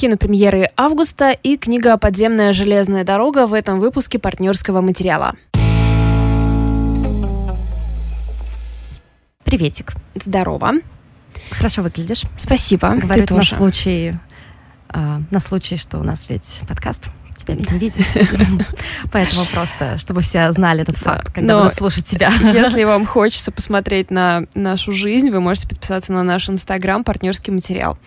кинопремьеры августа и книга «Подземная железная дорога» в этом выпуске партнерского материала. Приветик. Здорово. Хорошо выглядишь. Спасибо. Говорю это на случай, а, на случай, что у нас ведь подкаст тебя не видит. Поэтому просто, чтобы все знали этот факт, когда будут слушать тебя. Если вам хочется посмотреть на нашу жизнь, вы можете подписаться на наш инстаграм «Партнерский материал».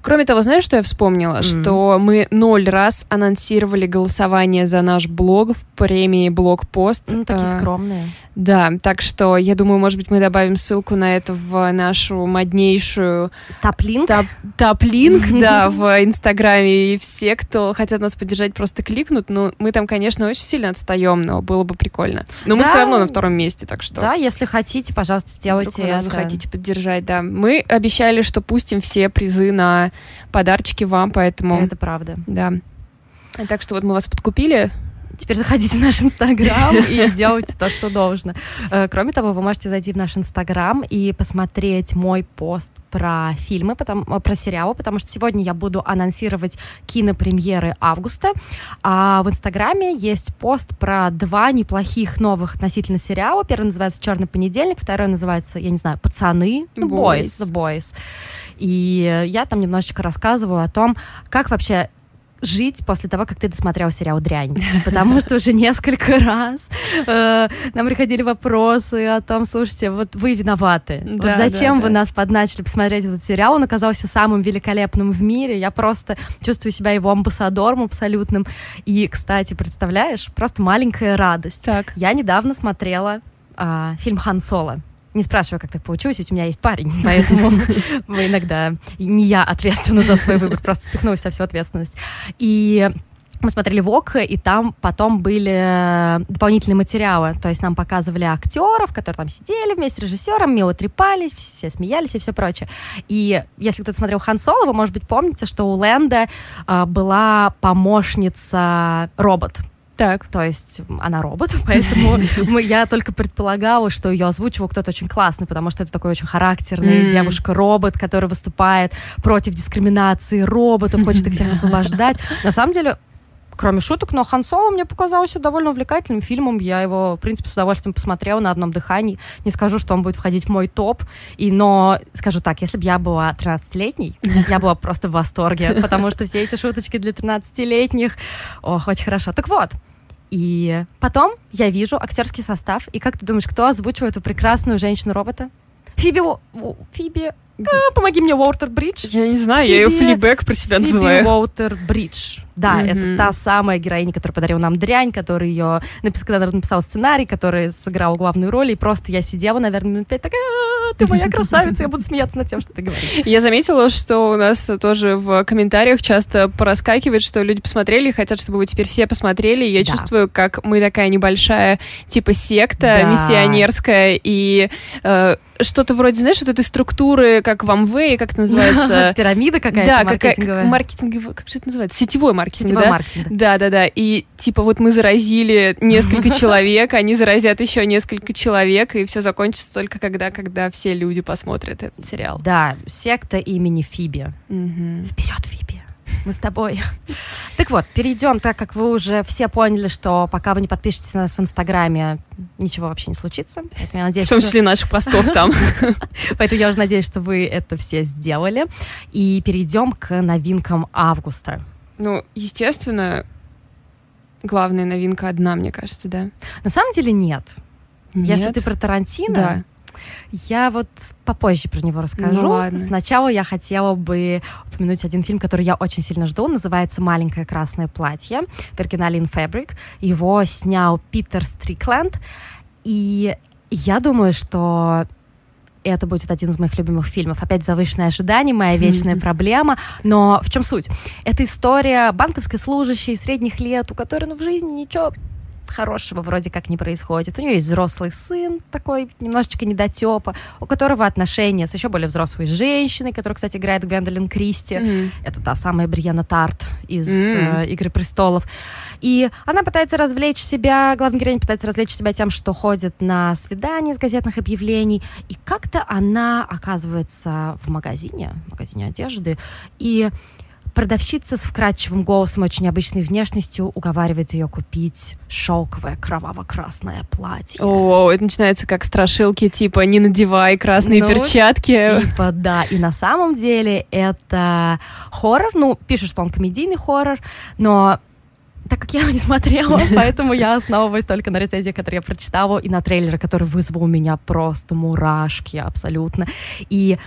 Кроме того, знаешь, что я вспомнила? Mm. Что мы ноль раз анонсировали голосование за наш блог в премии «Блогпост». Ну, такие а, скромные. Да, так что я думаю, может быть, мы добавим ссылку на это в нашу моднейшую... Топ-линк? Топ-линк, да, в Инстаграме. И все, кто хотят нас поддержать, просто кликнут. Ну, мы там, конечно, очень сильно отстаем, но было бы прикольно. Но да. мы все равно на втором месте, так что... Да, если хотите, пожалуйста, сделайте это. захотите поддержать, да. Мы обещали, что пустим все призы на подарочки вам, поэтому... Это правда. Да. Так что вот мы вас подкупили, Теперь заходите в наш Инстаграм и делайте то, что должно. Э, кроме того, вы можете зайти в наш Инстаграм и посмотреть мой пост про фильмы, потом, э, про сериалы, потому что сегодня я буду анонсировать кинопремьеры августа. А в Инстаграме есть пост про два неплохих новых относительно сериала. Первый называется «Черный понедельник», второй называется, я не знаю, «Пацаны», ну, «Boys», «The Boys». И я там немножечко рассказываю о том, как вообще жить после того, как ты досмотрел сериал «Дрянь». Потому что уже несколько раз э, нам приходили вопросы о том, слушайте, вот вы виноваты. Да, вот зачем да, вы да. нас подначили посмотреть этот сериал? Он оказался самым великолепным в мире. Я просто чувствую себя его амбассадором абсолютным. И, кстати, представляешь, просто маленькая радость. Так. Я недавно смотрела э, фильм «Хан Соло». Не спрашиваю, как так получилось, ведь у меня есть парень, поэтому мы иногда... Не я ответственна за свой выбор, просто спихнулась со всю ответственность. И мы смотрели ВОК, и там потом были дополнительные материалы. То есть нам показывали актеров, которые там сидели вместе с режиссером, мило трепались, все смеялись и все прочее. И если кто-то смотрел Хан Соло, вы, может быть, помните, что у Лэнда э, была помощница робот. Так. То есть она робот, поэтому я только предполагала, что ее озвучивал кто-то очень классный, потому что это такой очень характерный mm. девушка-робот, которая выступает против дискриминации роботов, хочет их всех освобождать. На самом деле, кроме шуток, но Хан Соло мне показался довольно увлекательным фильмом. Я его, в принципе, с удовольствием посмотрела на одном дыхании. Не скажу, что он будет входить в мой топ, и, но скажу так, если бы я была 13-летней, я была просто в восторге, потому что все эти шуточки для 13-летних, ох, очень хорошо. Так вот, и потом я вижу актерский состав, и как ты думаешь, кто озвучивает эту прекрасную женщину-робота? Фиби... Фиби... А, помоги мне, Уотер Бридж. Я не знаю, Фиби... я ее флибэк про себя Фиби называю. Уотер Бридж. Да, mm-hmm. это та самая героиня, которая подарила нам дрянь, которая ее написал, когда написал сценарий, который сыграл главную роль, и просто я сидела, наверное, минут пять, такая, «А, ты моя красавица, я буду смеяться над тем, что ты говоришь. Я заметила, что у нас тоже в комментариях часто проскакивает, что люди посмотрели и хотят, чтобы вы теперь все посмотрели. Я да. чувствую, как мы такая небольшая, типа, секта да. миссионерская, и э, что-то вроде, знаешь, вот этой структуры, как в Amway, как это называется? Пирамида какая-то да, маркетинговая. Да, маркетинговая, как же это называется? Сетевой маркетинг, Сетевой да? маркетинг, да. Да, да, И типа вот мы заразили несколько человек, они заразят еще несколько человек, и все закончится только когда, когда все люди посмотрят этот сериал. Да, секта имени Фиби. Вперед, Фиби! Мы с тобой. Так вот, перейдем, так как вы уже все поняли, что пока вы не подпишетесь на нас в Инстаграме, ничего вообще не случится. Поэтому я надеюсь, в том числе что... наших постов там. Поэтому я уже надеюсь, что вы это все сделали. И перейдем к новинкам августа. Ну, естественно, главная новинка одна, мне кажется, да? На самом деле нет. нет? Если ты про Тарантино, да. Я вот попозже про него расскажу. Ну, ладно. Сначала я хотела бы упомянуть один фильм, который я очень сильно жду. Называется «Маленькое красное платье» в оригинале In Fabric. Его снял Питер Стрикленд. И я думаю, что это будет один из моих любимых фильмов. Опять завышенное ожидание, моя вечная проблема. Но в чем суть? Это история банковской служащей средних лет, у которой ну, в жизни ничего хорошего вроде как не происходит. У нее есть взрослый сын, такой немножечко недотепа, у которого отношения с еще более взрослой женщиной, которая, кстати, играет Гвендолин Кристи. Mm-hmm. Это та самая Бриена Тарт из mm-hmm. э, «Игры престолов». И она пытается развлечь себя, главная героиня пытается развлечь себя тем, что ходит на свидания из газетных объявлений, и как-то она оказывается в магазине, в магазине одежды, и Продавщица с вкрадчивым голосом, очень необычной внешностью, уговаривает ее купить шелковое кроваво-красное платье. О, это начинается как страшилки, типа «не надевай красные ну, перчатки». Типа, да. И на самом деле это хоррор. Ну, пишут, что он комедийный хоррор, но так как я его не смотрела, поэтому я основываюсь только на рецензии, которые я прочитала, и на трейлере, который вызвал у меня просто мурашки абсолютно. И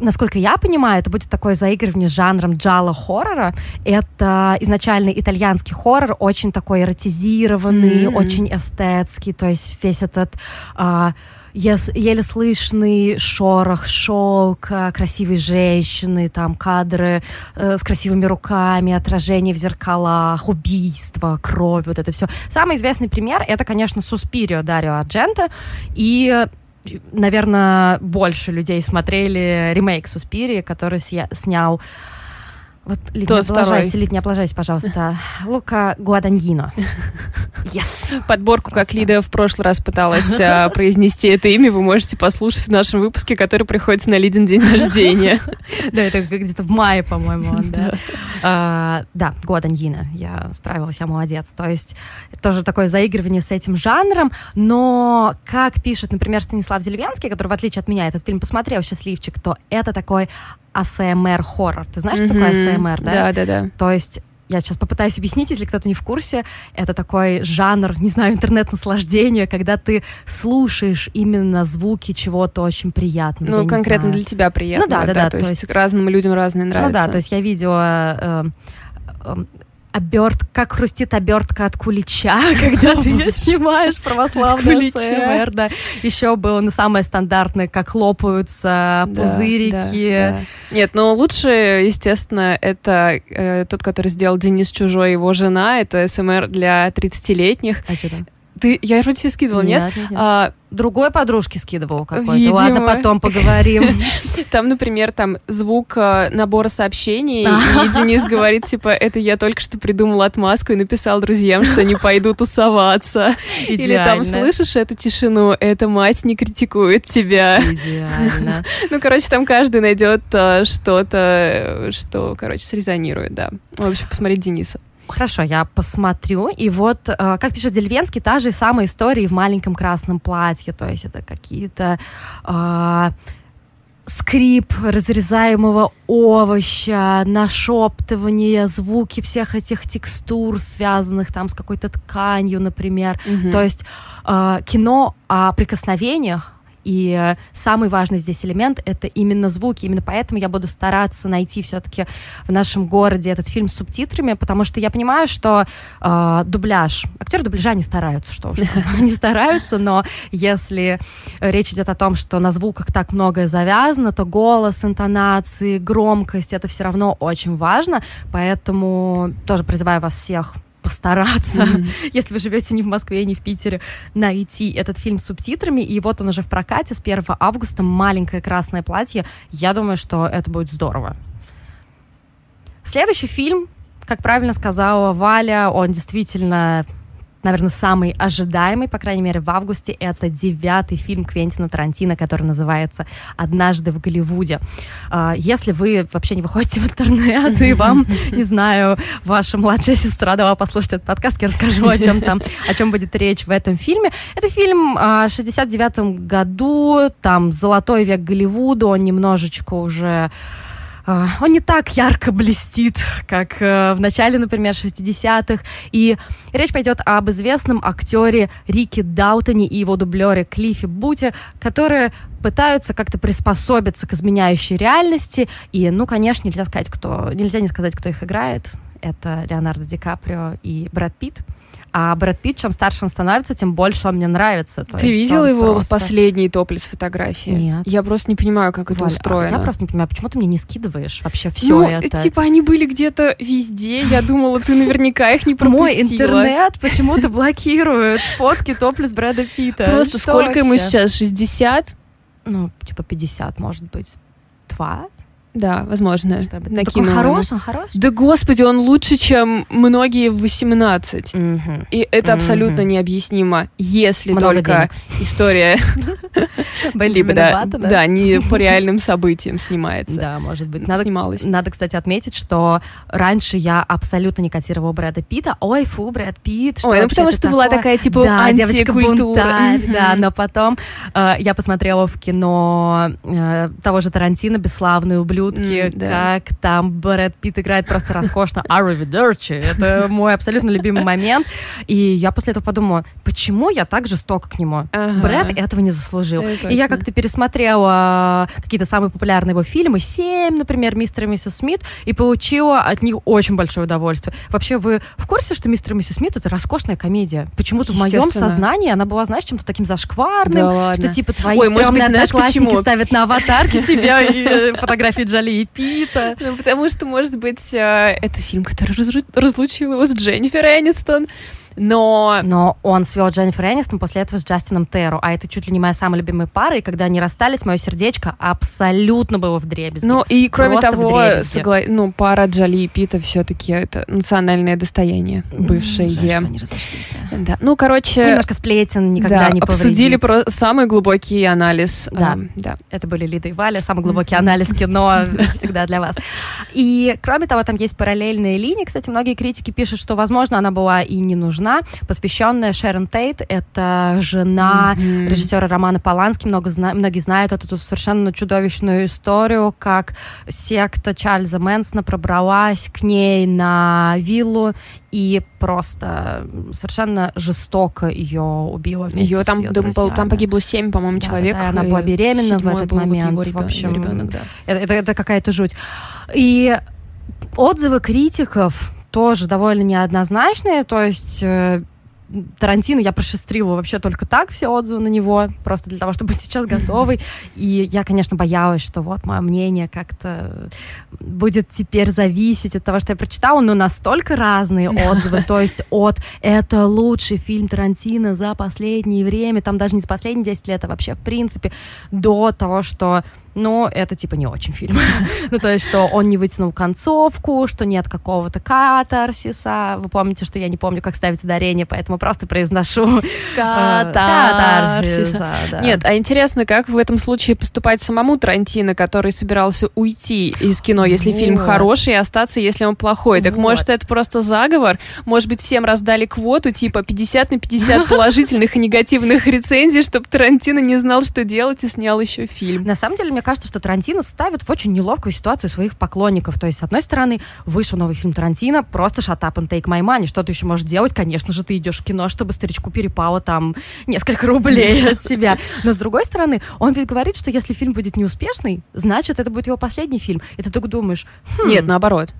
насколько я понимаю, это будет такое заигрывание с жанром джала хоррора. Это изначально итальянский хоррор, очень такой эротизированный, mm-hmm. очень эстетский, то есть весь этот а, еле слышный шорох шелка, красивые женщины, там кадры э, с красивыми руками, отражение в зеркалах, убийство, кровь, вот это все. Самый известный пример это, конечно, Суспирио Дарио Арджента и наверное, больше людей смотрели ремейк Суспирии, который снял вот, не облажайся, Лид, не облажайся, пожалуйста. Лука Гуаданьино. Yes. Подборку, Просто. как Лида в прошлый раз пыталась а, произнести это имя, вы можете послушать в нашем выпуске, который приходится на Лидин день рождения. Да, это где-то в мае, по-моему, да. А, да, Гуаданьино. Я справилась, я молодец. То есть тоже такое заигрывание с этим жанром, но как пишет, например, Станислав Зельвенский, который, в отличие от меня, этот фильм посмотрел, счастливчик, то это такой АСМР хоррор. Ты знаешь, что такое АСМР, да? Да, да, да. То есть я сейчас попытаюсь объяснить, если кто-то не в курсе. Это такой жанр, не знаю, интернет-наслаждения, когда ты слушаешь именно звуки чего-то очень приятного. Ну, конкретно для тебя приятно. Ну да, да, да. да то, то есть, есть разным людям разные нравятся. Ну да, то есть я видела э, э, оберт, как хрустит обертка от кулича, когда ты ее снимаешь, православный СМР, да. Еще было, ну, самое стандартное, как лопаются пузырики. Нет, но лучше, естественно, это э, тот, который сделал Денис Чужой, его жена, это СМР для 30-летних. А что там? Ты, я вроде тебе скидывала, нет? нет? нет, нет. А, Другой подружке скидывал какой-то. Ладно, потом поговорим. Там, например, там звук э, набора сообщений, и Денис говорит, типа, это я только что придумал отмазку и написал друзьям, что не пойду тусоваться. Или там, слышишь эту тишину, эта мать не критикует тебя. Идеально. Ну, короче, там каждый найдет э, что-то, что, короче, срезонирует, да. В общем, посмотреть Дениса. Хорошо, я посмотрю. И вот, э, как пишет Дельвенский, та же самая история в маленьком красном платье. То есть это какие-то э, скрип разрезаемого овоща, нашептывание, звуки всех этих текстур, связанных там с какой-то тканью, например. Mm-hmm. То есть э, кино о прикосновениях, и самый важный здесь элемент — это именно звуки. Именно поэтому я буду стараться найти все-таки в нашем городе этот фильм с субтитрами, потому что я понимаю, что э, дубляж... Актеры дубляжа не стараются, что уж они стараются, но если речь идет о том, что на звуках так многое завязано, то голос, интонации, громкость — это все равно очень важно, поэтому тоже призываю вас всех постараться, mm-hmm. если вы живете не в Москве, не в Питере, найти этот фильм с субтитрами. И вот он уже в прокате с 1 августа. Маленькое красное платье. Я думаю, что это будет здорово. Следующий фильм, как правильно сказала Валя, он действительно наверное, самый ожидаемый, по крайней мере, в августе, это девятый фильм Квентина Тарантино, который называется «Однажды в Голливуде». А, если вы вообще не выходите в интернет, и вам, не знаю, ваша младшая сестра дала послушать этот подкаст, я расскажу, о чем там, о чем будет речь в этом фильме. Это фильм в 69 году, там, золотой век Голливуда, он немножечко уже а, он не так ярко блестит, как э, в начале, например, 60-х. И речь пойдет об известном актере Рике Даутоне и его дублере Клиффе Буте, которые пытаются как-то приспособиться к изменяющей реальности. И, ну, конечно, нельзя сказать, кто, нельзя не сказать, кто их играет. Это Леонардо Ди Каприо и Брэд Питт. А Брэд Питт, чем старше он становится, тем больше он мне нравится. То Ты видела его просто... последние топлес фотографии? Нет. Я просто не понимаю, как это Валь, устроено. А я просто не понимаю, почему ты мне не скидываешь вообще все ну, это? типа они были где-то везде. Я думала, ты наверняка их не пропустила. Мой интернет почему-то блокирует фотки топлес Брэда Питта. Просто сколько ему сейчас? 60? Ну, типа 50, может быть. Два? Да, возможно. Ну, такой хорош, он хорош. Да господи, он лучше, чем многие в 18. Мгм. И это абсолютно необъяснимо, если Много только денег. история либо да, Баттона? да, не по реальным событиям снимается. Да, может быть. Надо, Снималась. надо, кстати, отметить, что раньше я абсолютно не котировала Брэда Питта. Ой, фу, Брэд Питт, что Ой, ну потому что была такое? такая, типа, да, Мгм. да, но потом э, я посмотрела в кино э, того же Тарантино «Бесславные ублюдки», М, да. как там Брэд Питт играет просто роскошно «Аривидерчи». Это мой абсолютно любимый момент. И я после этого подумала, почему я так жестоко к нему? Ага. Брэд этого не заслужил. Это И я как-то пересмотрела какие-то самые популярные его фильмы, «Семь», например, «Мистер и миссис Смит», и получила от них очень большое удовольствие. Вообще, вы в курсе, что «Мистер и миссис Смит» — это роскошная комедия? Почему-то в моем сознании она была, знаешь, чем-то таким зашкварным, Да что типа твои Ой, может быть, знаешь, почему? ставят на аватарки себя и э, фотографии Джоли и Пита. Ну, потому что, может быть, э, это фильм, который разлучил его с Дженнифер Энистон. Но Но он свел Дженнифер Энистон после этого с Джастином Терру, а это чуть ли не моя самая любимая пара, и когда они расстались, мое сердечко абсолютно было в дребезги. Ну и кроме Просто того, согла- ну пара Джоли и Пита все-таки это национальное достояние бывшее. Жаль, что они разошлись, да. Да. Ну, короче, Немножко сплетен никогда да, не обсудили про самый глубокий анализ. Да. Ам, да. Это были Лида и Валя, самый глубокий анализ кино всегда для вас. И, кроме того, там есть параллельные линии. Кстати, многие критики пишут, что, возможно, она была и не нужна. Посвященная Шерон Тейт, это жена Мгм. режиссера Романа Полански. Много зна- многие знают эту совершенно чудовищную историю, как секта Чарльза Мэнсона пробралась к ней на виллу и просто совершенно жестоко ее убила Ее там, друзьями. там погибло семь, по-моему, Да, человек. да, она была беременна в этот был вот момент. его В общем, ребенок, да. Это, это- это какая-то жуть. И отзывы критиков тоже довольно неоднозначные, то есть э, Тарантино я прошестрила вообще только так все отзывы на него, просто для того, чтобы быть сейчас готовой. И я, конечно, боялась, что вот мое мнение как-то будет теперь зависеть от того, что я прочитала, но настолько разные отзывы, то есть от «это лучший фильм Тарантино за последнее время», там даже не за последние 10 лет, а вообще в принципе, до того, что ну, это типа не очень фильм. ну, то есть, что он не вытянул концовку, что нет какого-то катарсиса. Вы помните, что я не помню, как ставить ударение, поэтому просто произношу э, катарсиса. да. Нет, а интересно, как в этом случае поступать самому Тарантино, который собирался уйти из кино, если фильм хороший, и остаться, если он плохой. Так Вот. может, это просто заговор? Может быть, всем раздали квоту, типа 50 на 50 положительных и негативных рецензий, чтобы Тарантино не знал, что делать, и снял еще фильм. На самом деле, мне кажется, что Тарантино ставит в очень неловкую ситуацию своих поклонников. То есть, с одной стороны, вышел новый фильм Тарантино, просто shut up and take my money. Что ты еще можешь делать? Конечно же, ты идешь в кино, чтобы старичку перепало там несколько рублей от себя. Но с другой стороны, он ведь говорит, что если фильм будет неуспешный, значит, это будет его последний фильм. И ты только думаешь, хм, Нет, наоборот.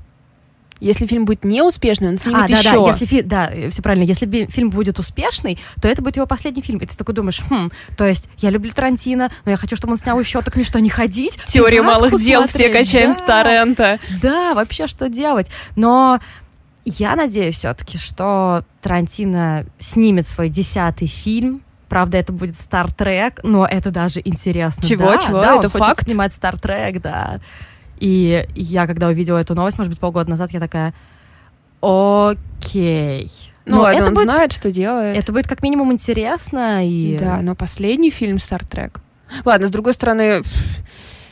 Если фильм будет неуспешный, он снимет а, да, еще. да, если фи- да, все правильно. Если би- фильм будет успешный, то это будет его последний фильм. И ты такой думаешь, хм, то есть я люблю Тарантино, но я хочу, чтобы он снял еще, так мне что, не ходить? Теория малых дел, все смотреть? качаем Да. с торрента. Да, вообще что делать? Но я надеюсь все-таки, что Тарантино снимет свой десятый фильм. Правда, это будет Стартрек, но это даже интересно. Чего, да, чего? Да, он Это хочет факт? снимать Стартрек, да. И я, когда увидела эту новость, может быть, полгода назад, я такая, окей. Ну Но ладно, это он будет, знает, что делает. это будет как минимум интересно и... Да, но последний фильм Стартрек. Ладно, с другой стороны,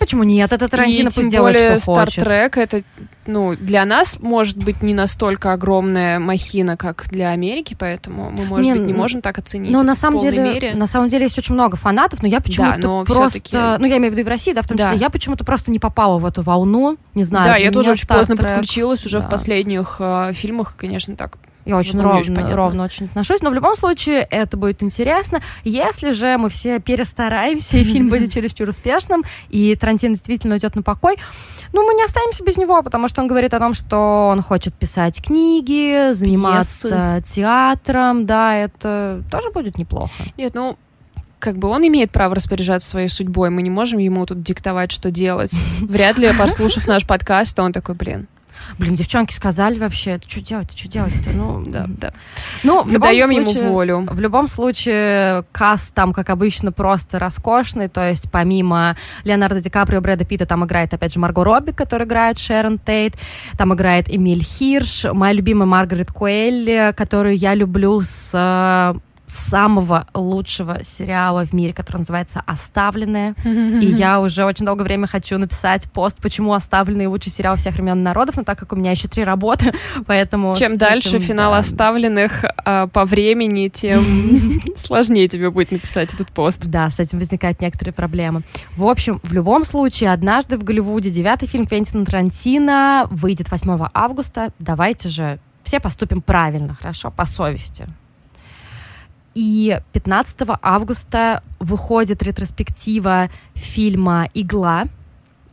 Почему нет? Это Тарантино и пусть делает, что хочет. Стартрек это, ну, для нас может быть не настолько огромная махина, как для Америки, поэтому мы, может Не, быть, не ну, можем так оценить. Но это на самом деле, мере. на самом деле есть очень много фанатов, но я почему-то но просто, ну я имею в виду и в России, да, в том числе, Да. я почему-то просто не попала в эту волну, не знаю. да, я тоже очень поздно Star Trek- подключилась, уже да. в последних э, фильмах, конечно, так. Я очень Ну, ровно, понятно. ровно очень отношусь, но в любом случае это будет интересно. Если же мы все перестараемся, и фильм будет чересчур успешным, и Тарантино действительно уйдет на покой, ну, мы не останемся без него, потому что он говорит о том, что он хочет писать книги, заниматься театром, да, это тоже будет неплохо. Нет, ну, как бы он имеет право распоряжаться своей судьбой, мы не можем ему тут диктовать, что делать. Вряд ли, послушав наш подкаст, он такой, блин, Блин, девчонки сказали вообще, это что делать, что делать Ну, да, да. Ну, Мы даем случае, ему волю. В любом случае, каст там, как обычно, просто роскошный, то есть помимо Леонардо Ди Каприо, Брэда Питта, там играет, опять же, Марго Робби, которая играет Шерон Тейт, там играет Эмиль Хирш, моя любимая Маргарет Куэлли, которую я люблю с самого лучшего сериала в мире, который называется «Оставленные». И я уже очень долгое время хочу написать пост, почему «Оставленные» лучший сериал всех времен народов, но так как у меня еще три работы, поэтому... Чем дальше этим, финал да. «Оставленных» а, по времени, тем сложнее тебе будет написать этот пост. Да, с этим возникают некоторые проблемы. В общем, в любом случае, однажды в Голливуде девятый фильм Квентина Тарантино выйдет 8 августа. Давайте же все поступим правильно, хорошо, по совести. И 15 августа выходит ретроспектива фильма «Игла»,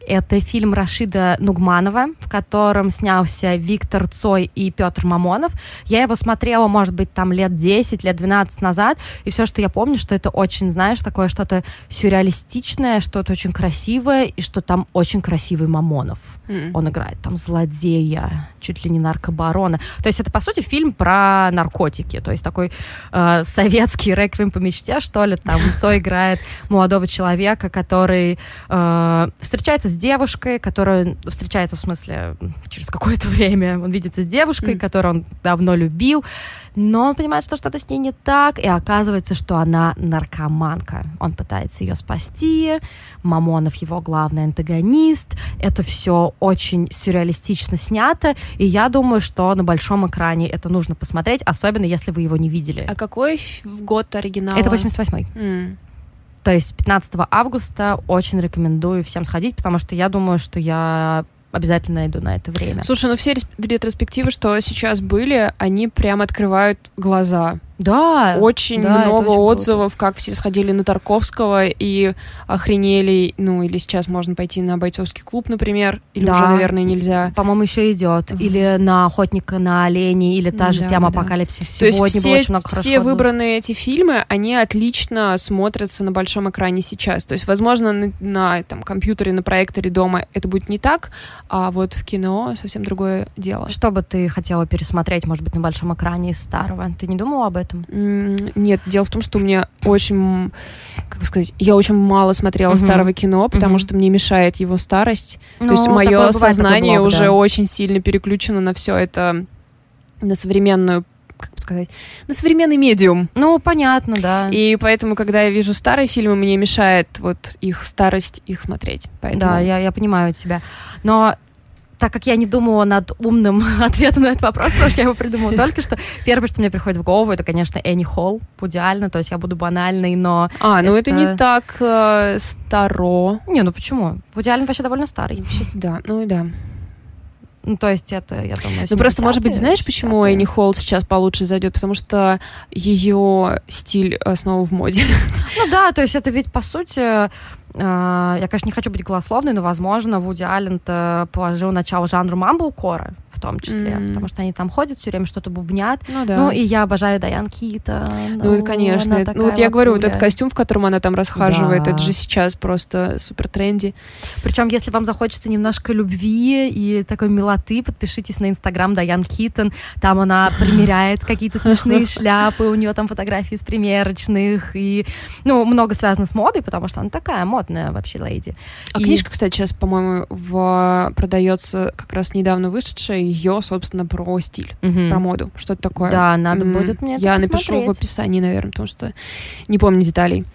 это фильм Рашида Нугманова, в котором снялся Виктор Цой и Петр Мамонов. Я его смотрела, может быть, там лет 10, лет 12 назад, и все, что я помню, что это очень, знаешь, такое что-то сюрреалистичное, что-то очень красивое, и что там очень красивый Мамонов. Mm. Он играет там злодея, чуть ли не наркобарона. То есть это, по сути, фильм про наркотики, то есть такой э, советский реквием по мечте, что ли, там Цой играет молодого человека, который э, встречается с девушкой, которая встречается, в смысле, через какое-то время он видится с девушкой, mm. которую он давно любил, но он понимает, что что-то с ней не так, и оказывается, что она наркоманка. Он пытается ее спасти, Мамонов его главный антагонист. Это все очень сюрреалистично снято, и я думаю, что на большом экране это нужно посмотреть, особенно если вы его не видели. А какой год оригинала? Это 88-й. Mm. То есть 15 августа очень рекомендую всем сходить, потому что я думаю, что я обязательно иду на это время. Слушай, ну все ретроспективы, что сейчас были, они прям открывают глаза. Да. Очень да, много очень отзывов, круто. как все сходили на Тарковского и охренели. Ну, или сейчас можно пойти на бойцовский клуб, например. Или да. уже, наверное, нельзя. По-моему, еще идет. Или на охотника на оленей, или та же да, тема да. апокалипсис. Сегодня То есть все, очень много все выбранные эти фильмы, они отлично смотрятся на большом экране сейчас. То есть, возможно, на, на там, компьютере, на проекторе дома это будет не так, а вот в кино совсем другое дело. Что бы ты хотела пересмотреть, может быть, на большом экране из старого? Ты не думала об этом? Этом? Нет, дело в том, что у меня очень, как сказать, я очень мало смотрела угу. старого кино, потому угу. что мне мешает его старость. Ну, То есть мое сознание блок, уже да. очень сильно переключено на все это, на современную как сказать, на современный медиум. Ну, понятно, да. И поэтому, когда я вижу старые фильмы, мне мешает вот их старость, их смотреть. Поэтому... Да, я, я понимаю тебя. Но так как я не думала над умным ответом на этот вопрос, потому что я его придумала только что, первое, что мне приходит в голову, это, конечно, Энни Холл, идеально, то есть я буду банальной, но... А, ну это, это не так э, старо. Не, ну почему? В идеале вообще довольно старый. вообще да, ну и да. Ну, то есть это, я думаю, Ну, просто, может быть, знаешь, почему Энни Холл сейчас получше зайдет? Потому что ее стиль снова в моде. Ну да, то есть это ведь, по сути, я, конечно, не хочу быть голословной, но, возможно, Вуди Аллен положил начало жанру мамблкора в том числе, mm-hmm. потому что они там ходят все время, что-то бубнят. Ну, да. ну и я обожаю Дайан Кита. Ну, это, конечно. Это, ну, вот я говорю, вот этот костюм, в котором она там расхаживает, да. это же сейчас просто супер тренди. Причем, если вам захочется немножко любви и такой милоты, подпишитесь на инстаграм Дайан Китон. Там она примеряет какие-то смешные шляпы, у нее там фотографии из примерочных, и, ну, много связано с модой, потому что она такая модная модная вообще леди. А и... книжка, кстати, сейчас, по-моему, в... продается как раз недавно вышедшая, ее, собственно, про стиль, угу. про моду, что-то такое. Да, надо mm-hmm. будет мне Я напишу в описании, наверное, потому что не помню деталей.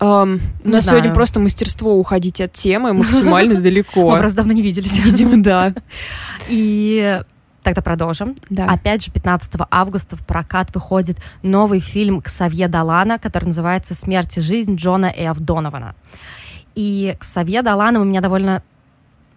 Um, у нас знаю. сегодня просто мастерство уходить от темы максимально далеко. Мы просто давно не виделись. Видимо, да. И Тогда продолжим. Да. Опять же, 15 августа в прокат выходит новый фильм Ксавье Далана, который называется «Смерть и жизнь Джона Эф Донована». И Ксавье Далана у меня довольно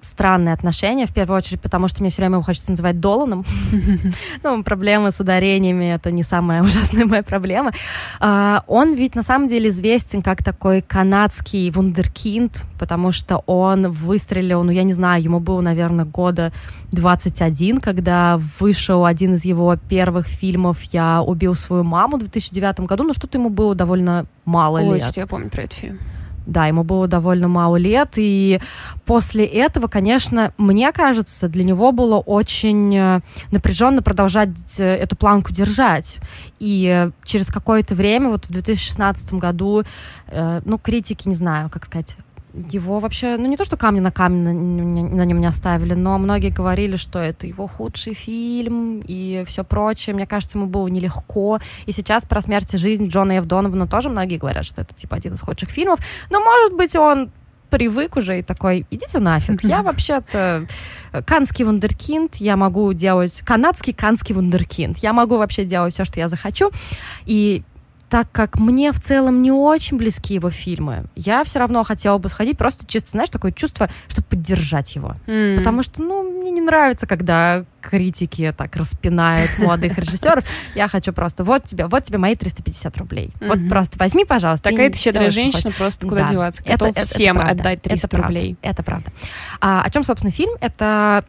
странные отношения, в первую очередь, потому что мне все время его хочется называть Доланом. ну, проблемы с ударениями — это не самая ужасная моя проблема. Uh, он ведь на самом деле известен как такой канадский вундеркинд, потому что он выстрелил, ну, я не знаю, ему было, наверное, года 21, когда вышел один из его первых фильмов «Я убил свою маму» в 2009 году, но что-то ему было довольно мало Ой, лет. я помню про этот фильм. Да, ему было довольно мало лет, и после этого, конечно, мне кажется, для него было очень э, напряженно продолжать э, эту планку держать. И через какое-то время, вот в 2016 году, э, ну, критики, не знаю, как сказать, его вообще, ну не то, что камни на камень на, на нем не оставили, но многие говорили, что это его худший фильм и все прочее. Мне кажется, ему было нелегко. И сейчас про смерть и жизнь Джона Эв Донована тоже многие говорят, что это типа один из худших фильмов. Но может быть он привык уже и такой, идите нафиг, я вообще-то канский вундеркинд, я могу делать канадский канский вундеркинд, я могу вообще делать все, что я захочу, и так как мне в целом не очень близки его фильмы, я все равно хотела бы сходить просто чисто, знаешь, такое чувство, чтобы поддержать его. Mm. Потому что, ну, мне не нравится, когда критики так распинают молодых режиссеров. Я хочу просто, вот тебе, вот тебе мои 350 рублей. Вот просто возьми, пожалуйста. Такая ты щедрая женщина, просто куда деваться. Готов всем отдать 300 рублей. Это правда. А, о чем, собственно, фильм? Это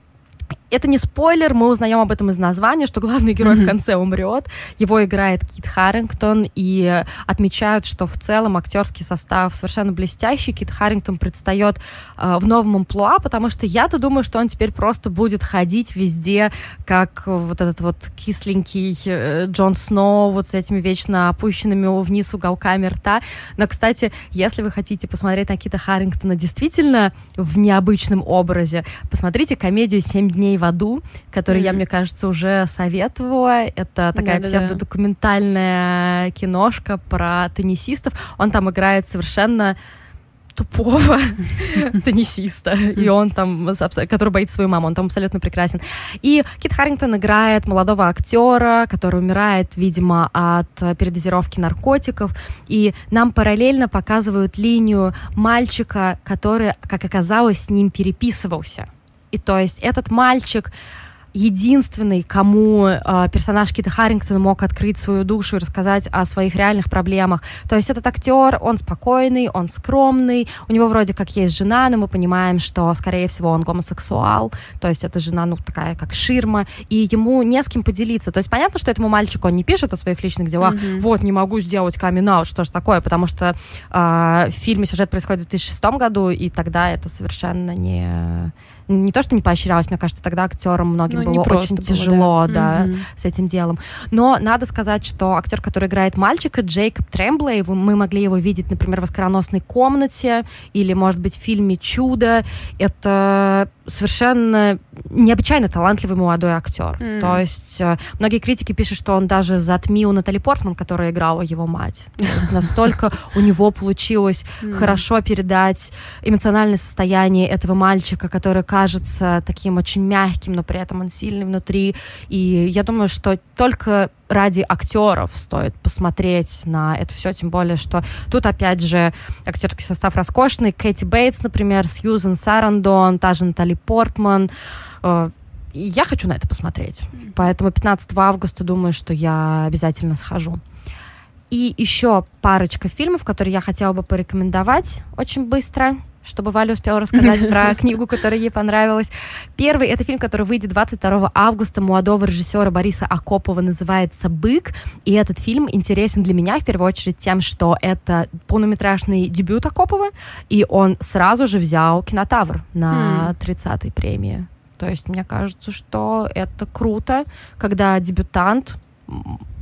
это не спойлер, мы узнаем об этом из названия, что главный герой mm-hmm. в конце умрет. Его играет Кит Харрингтон, и отмечают, что в целом актерский состав совершенно блестящий. Кит Харрингтон предстает э, в новом амплуа, потому что я-то думаю, что он теперь просто будет ходить везде, как вот этот вот кисленький э, Джон Сноу, вот с этими вечно опущенными вниз уголками рта. Но, кстати, если вы хотите посмотреть на Кита Харрингтона действительно в необычном образе, посмотрите комедию «Семь дней в аду», который mm-hmm. я, мне кажется, уже советовала. Это такая Да-да-да. псевдодокументальная киношка про теннисистов. Он там играет совершенно тупого теннисиста, и он там, который боится свою маму, он там абсолютно прекрасен. И Кит Харрингтон играет молодого актера, который умирает, видимо, от передозировки наркотиков, и нам параллельно показывают линию мальчика, который, как оказалось, с ним переписывался. И то есть этот мальчик единственный, кому э, персонаж Кита Харрингтона мог открыть свою душу и рассказать о своих реальных проблемах. То есть этот актер, он спокойный, он скромный, у него вроде как есть жена, но мы понимаем, что, скорее всего, он гомосексуал, то есть эта жена, ну, такая, как ширма, и ему не с кем поделиться. То есть понятно, что этому мальчику он не пишет о своих личных делах, mm-hmm. вот, не могу сделать камин что ж такое, потому что э, в фильме сюжет происходит в 2006 году, и тогда это совершенно не не то, что не поощрялось, мне кажется, тогда актерам многим ну, было очень было, тяжело, да, да mm-hmm. с этим делом. Но надо сказать, что актер, который играет мальчика, Джейкоб Тремблей, мы могли его видеть, например, в «Оскароносной комнате» или, может быть, в фильме «Чудо». Это совершенно необычайно талантливый молодой актер. Mm. То есть э, многие критики пишут, что он даже затмил Натали Портман, которая играла его мать. То есть настолько у него получилось хорошо передать эмоциональное состояние этого мальчика, который кажется таким очень мягким, но при этом он сильный внутри. И я думаю, что только ради актеров стоит посмотреть на это все, тем более, что тут, опять же, актерский состав роскошный. Кэти Бейтс, например, Сьюзен Сарандон, та же Натали Портман. Э, я хочу на это посмотреть. Поэтому 15 августа думаю, что я обязательно схожу. И еще парочка фильмов, которые я хотела бы порекомендовать очень быстро чтобы Валя успела рассказать про книгу, которая ей понравилась. Первый — это фильм, который выйдет 22 августа молодого режиссера Бориса Акопова, называется «Бык». И этот фильм интересен для меня в первую очередь тем, что это полнометражный дебют Акопова, и он сразу же взял кинотавр на 30-й премии. То есть мне кажется, что это круто, когда дебютант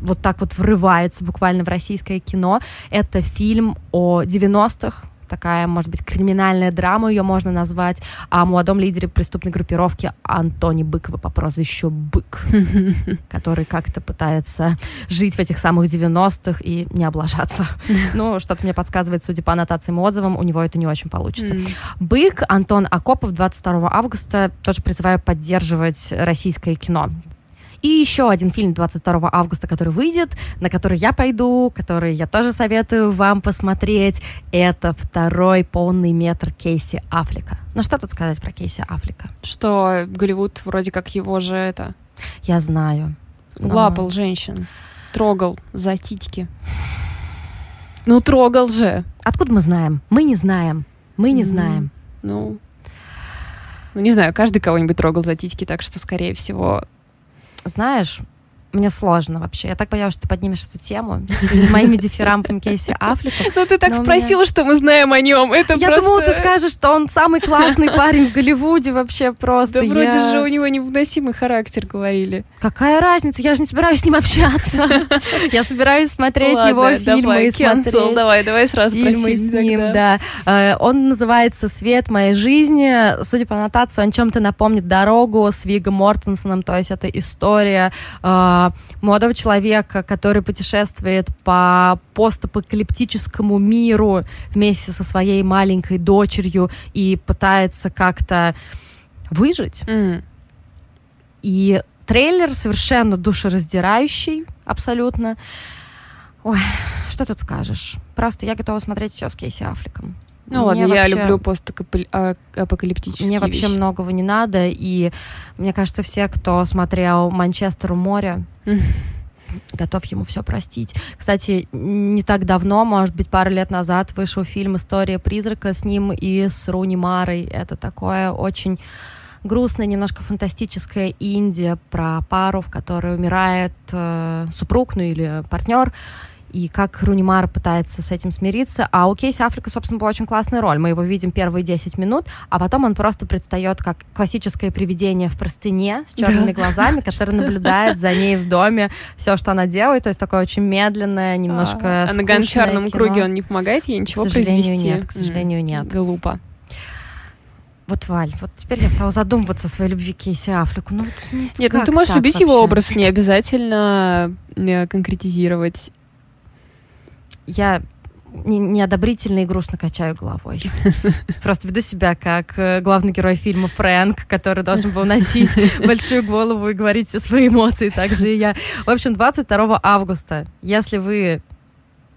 вот так вот врывается буквально в российское кино. Это фильм о 90-х, такая, может быть, криминальная драма, ее можно назвать, о молодом лидере преступной группировки Антоне Быкова по прозвищу Бык, который как-то пытается жить в этих самых 90-х и не облажаться. Ну, что-то мне подсказывает, судя по аннотациям и отзывам, у него это не очень получится. Бык Антон Акопов 22 августа тоже призываю поддерживать российское кино. И еще один фильм 22 августа, который выйдет, на который я пойду, который я тоже советую вам посмотреть. Это второй полный метр Кейси Аффлека. Ну что тут сказать про Кейси Аффлека? Что Голливуд вроде как его же это... Я знаю. Но... Лапал женщин, трогал за титьки. Ну, трогал же. Откуда мы знаем? Мы не знаем. Мы не знаем. Ну, ну, не знаю, каждый кого-нибудь трогал за титьки, так что, скорее всего, знаешь, мне сложно вообще. Я так боялась, что ты поднимешь эту тему перед моими дифирамбами Кейси Аффлека. Ну, ты так спросила, что мы знаем о нем. Это Я думала, ты скажешь, что он самый классный парень в Голливуде вообще просто. Да вроде же у него невыносимый характер, говорили. Какая разница? Я же не собираюсь с ним общаться. Я собираюсь смотреть его фильмы и смотреть. Давай, давай сразу фильмы с ним, да. Э, он называется «Свет моей жизни». Судя по аннотации, он чем-то напомнит «Дорогу» с Вигом Мортенсоном, то есть это история молодого человека, который путешествует по постапокалиптическому миру вместе со своей маленькой дочерью и пытается как-то выжить. Mm. И трейлер совершенно душераздирающий, абсолютно. Ой, что тут скажешь? Просто я готова смотреть все с Кейси Аффлеком. Ну ладно, я вообще... люблю постапокалиптические Мне вообще вещи. многого не надо, и мне кажется, все, кто смотрел «Манчестер у моря», готов ему все простить. Кстати, не так давно, может быть, пару лет назад вышел фильм «История призрака» с ним и с Руни Марой. Это такое очень грустная, немножко фантастическая Индия про пару, в которой умирает э, супруг, ну или партнер, и как Рунимар пытается с этим смириться. А у Кейси Африка, собственно, была очень классная роль. Мы его видим первые 10 минут, а потом он просто предстает как классическое привидение в простыне с черными да. глазами, которое наблюдает за ней в доме все, что она делает. То есть такое очень медленное, немножко А, а на гончарном кино. круге он не помогает ей ничего к сожалению, произвести? Нет, к сожалению, нет. Глупо. Вот, Валь, вот теперь я стала задумываться о своей любви к Кейси Аффлеку. Ну, вот, ну, Нет, ну ты можешь любить вообще? его образ, не обязательно э, конкретизировать я неодобрительно и грустно качаю головой. Просто веду себя как э, главный герой фильма Фрэнк, который должен был носить большую голову и говорить все свои эмоции. Также и я. В общем, 22 августа, если вы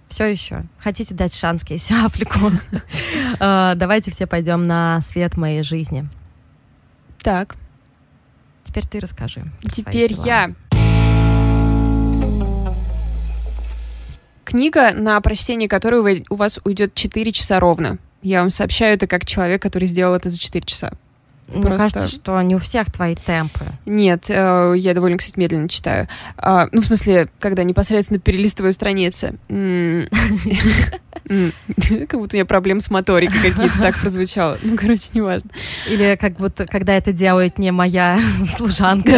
все еще хотите дать шанс Кейси Аффлеку, э, давайте все пойдем на свет моей жизни. Так. Теперь ты расскажи. Теперь я. Книга, на прочтение которой у вас уйдет 4 часа ровно. Я вам сообщаю это как человек, который сделал это за 4 часа. Мне Просто... кажется, что не у всех твои темпы. Нет, э, я довольно, кстати, медленно читаю. Э, ну, в смысле, когда непосредственно перелистываю страницы. Как будто у меня проблемы с моторикой какие-то так прозвучало. Ну, короче, неважно. Или как будто, когда это делает не моя служанка.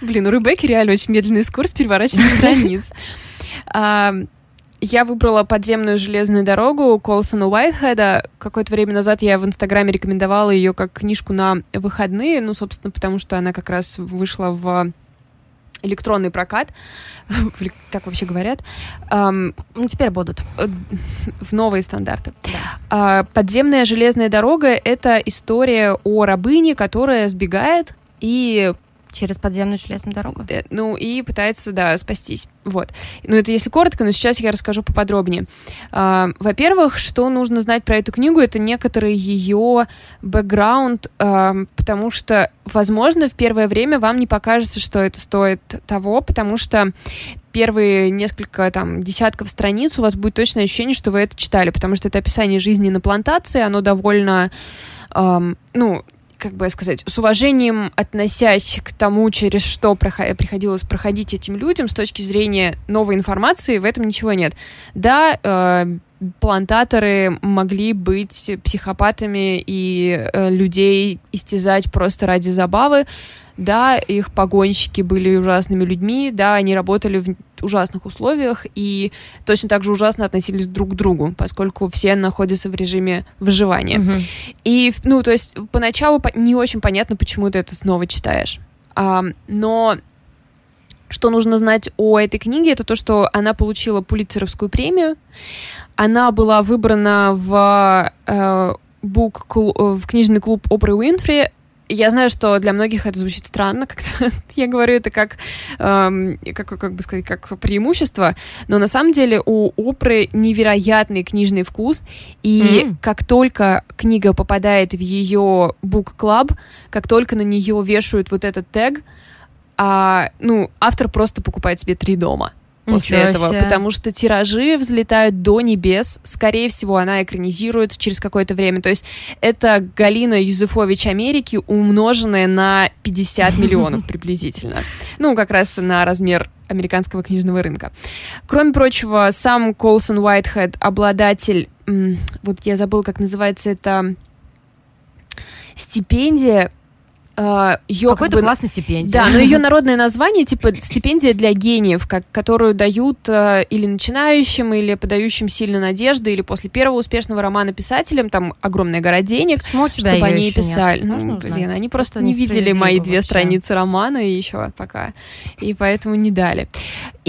Блин, у Ребекки реально очень медленный скорость переворачивания страниц. Я выбрала подземную железную дорогу Колсона Уайтхеда. Какое-то время назад я в Инстаграме рекомендовала ее как книжку на выходные, ну, собственно, потому что она как раз вышла в электронный прокат, так вообще говорят. Ну, теперь будут. Э, в новые стандарты. Да. Uh, подземная железная дорога — это история о рабыне, которая сбегает и Через подземную железную дорогу. Э, ну, и пытается, да, спастись. Вот. Ну, это если коротко, но сейчас я расскажу поподробнее. А, во-первых, что нужно знать про эту книгу, это некоторый ее бэкграунд, а, потому что, возможно, в первое время вам не покажется, что это стоит того, потому что первые несколько там десятков страниц у вас будет точное ощущение, что вы это читали, потому что это описание жизни на плантации, оно довольно, эм, ну, как бы сказать, с уважением относясь к тому, через что приходилось проходить этим людям с точки зрения новой информации, в этом ничего нет. Да, э, плантаторы могли быть психопатами и э, людей истязать просто ради забавы, да, их погонщики были ужасными людьми, да, они работали в ужасных условиях и точно так же ужасно относились друг к другу, поскольку все находятся в режиме выживания. Mm-hmm. И, ну, то есть поначалу не очень понятно, почему ты это снова читаешь. А, но что нужно знать о этой книге, это то, что она получила Пулитцеровскую премию. Она была выбрана в, э, бук, в книжный клуб Опры Уинфри я знаю, что для многих это звучит странно, как я говорю это как, эм, как, как бы сказать, как преимущество, но на самом деле у Опры невероятный книжный вкус, и mm. как только книга попадает в ее club, как только на нее вешают вот этот тег, а, ну, автор просто покупает себе три дома. После Ничего этого, себе. потому что тиражи взлетают до небес. Скорее всего, она экранизируется через какое-то время. То есть это Галина Юзефович Америки, умноженная на 50 миллионов приблизительно. Ну, как раз на размер американского книжного рынка. Кроме прочего, сам Колсон Уайтхед обладатель, вот я забыл, как называется это стипендия ее Какой-то как бы, классной стипендии. Да, но ее народное название, типа, стипендия для гениев, как, которую дают uh, или начинающим, или подающим сильно надежды, или после первого успешного романа писателям, там огромная гора денег, Почему у тебя чтобы они писали. Нет? Ну, блин, они просто, просто не видели мои две вообще. страницы романа еще пока, и поэтому не дали.